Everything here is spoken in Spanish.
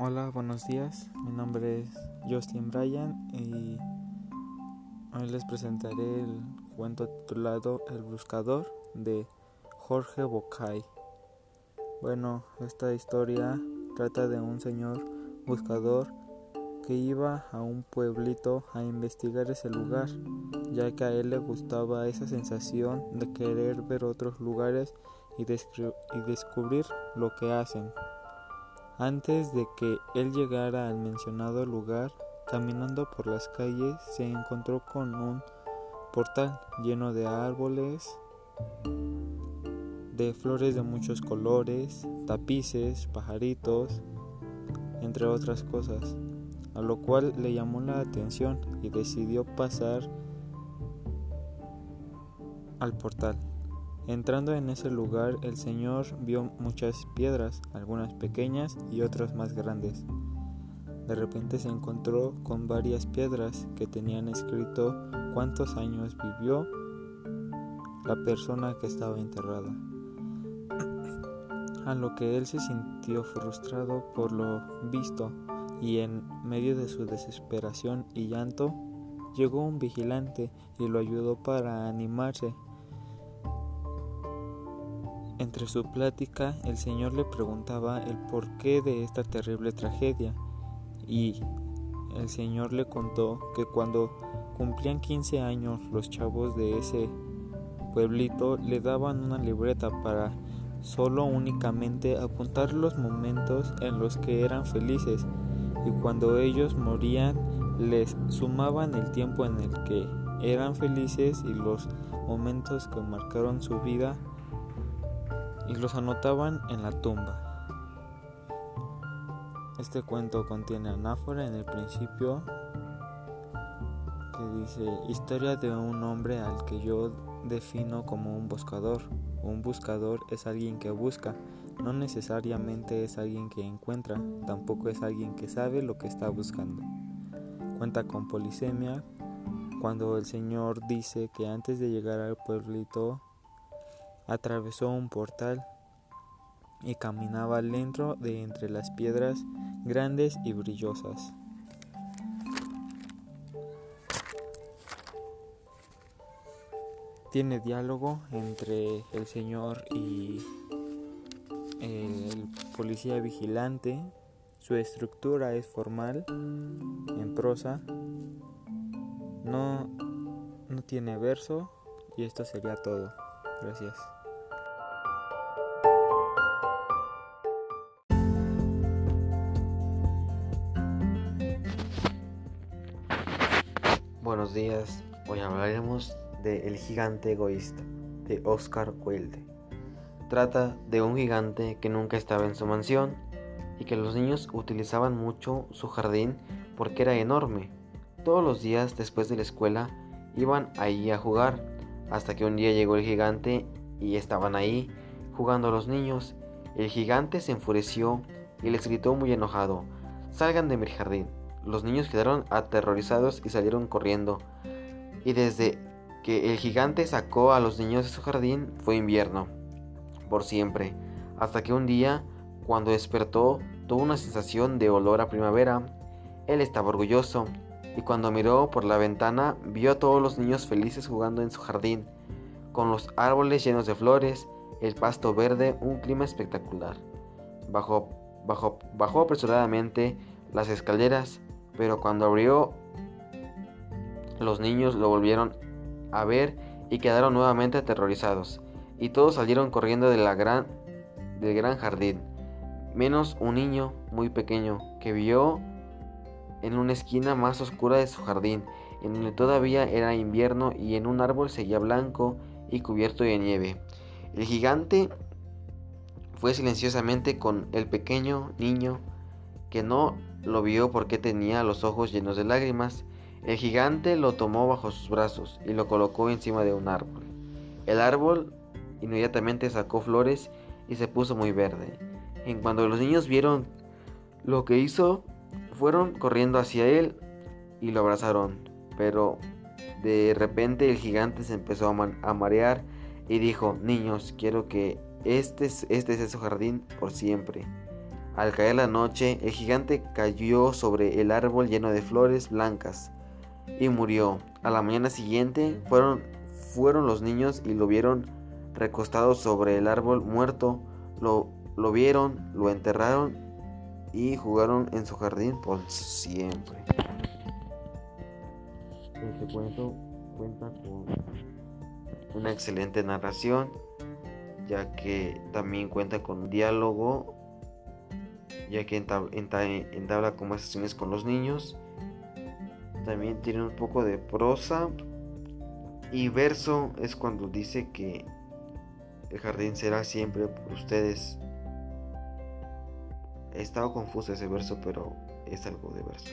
Hola, buenos días. Mi nombre es Justin Bryan y hoy les presentaré el cuento titulado El Buscador de Jorge Bocay. Bueno, esta historia trata de un señor buscador que iba a un pueblito a investigar ese lugar, ya que a él le gustaba esa sensación de querer ver otros lugares y, y descubrir lo que hacen. Antes de que él llegara al mencionado lugar, caminando por las calles se encontró con un portal lleno de árboles, de flores de muchos colores, tapices, pajaritos, entre otras cosas, a lo cual le llamó la atención y decidió pasar al portal. Entrando en ese lugar, el Señor vio muchas piedras, algunas pequeñas y otras más grandes. De repente se encontró con varias piedras que tenían escrito cuántos años vivió la persona que estaba enterrada. A lo que él se sintió frustrado por lo visto y en medio de su desesperación y llanto llegó un vigilante y lo ayudó para animarse entre su plática, el Señor le preguntaba el porqué de esta terrible tragedia y el Señor le contó que cuando cumplían 15 años los chavos de ese pueblito le daban una libreta para solo únicamente apuntar los momentos en los que eran felices y cuando ellos morían les sumaban el tiempo en el que eran felices y los momentos que marcaron su vida y los anotaban en la tumba. Este cuento contiene anáfora en el principio que dice historia de un hombre al que yo defino como un buscador. Un buscador es alguien que busca, no necesariamente es alguien que encuentra, tampoco es alguien que sabe lo que está buscando. Cuenta con polisemia cuando el Señor dice que antes de llegar al pueblito atravesó un portal y caminaba lento de entre las piedras grandes y brillosas. Tiene diálogo entre el señor y el policía vigilante. Su estructura es formal, en prosa. No, no tiene verso y esto sería todo. Gracias. Buenos días, hoy hablaremos de El gigante egoísta de Oscar Wilde. Trata de un gigante que nunca estaba en su mansión y que los niños utilizaban mucho su jardín porque era enorme. Todos los días después de la escuela iban ahí a jugar hasta que un día llegó el gigante y estaban ahí jugando los niños. El gigante se enfureció y les gritó muy enojado, salgan de mi jardín. Los niños quedaron aterrorizados y salieron corriendo. Y desde que el gigante sacó a los niños de su jardín fue invierno, por siempre, hasta que un día, cuando despertó, tuvo una sensación de olor a primavera. Él estaba orgulloso y cuando miró por la ventana vio a todos los niños felices jugando en su jardín, con los árboles llenos de flores, el pasto verde, un clima espectacular. Bajó, bajó, bajó apresuradamente las escaleras, pero cuando abrió los niños lo volvieron a ver y quedaron nuevamente aterrorizados, y todos salieron corriendo gran, del gran jardín, menos un niño muy pequeño que vio en una esquina más oscura de su jardín, en donde todavía era invierno y en un árbol seguía blanco y cubierto de nieve. El gigante fue silenciosamente con el pequeño niño que no lo vio porque tenía los ojos llenos de lágrimas. El gigante lo tomó bajo sus brazos y lo colocó encima de un árbol. El árbol inmediatamente sacó flores y se puso muy verde. En cuanto los niños vieron lo que hizo, fueron corriendo hacia él y lo abrazaron. Pero de repente el gigante se empezó a, marear y dijo, niños, quiero que este, este sea su jardín por siempre. Al caer la noche, el gigante cayó sobre el árbol lleno de flores blancas y murió. A la mañana siguiente fueron, fueron los niños y lo vieron recostado sobre el árbol muerto. Lo, lo vieron, lo enterraron y jugaron en su jardín por siempre. Este cuento cuenta con una excelente narración, ya que también cuenta con diálogo, ya que entabla conversaciones con los niños. También tiene un poco de prosa. Y verso es cuando dice que el jardín será siempre por ustedes. He estado confuso ese verso, pero es algo de verso.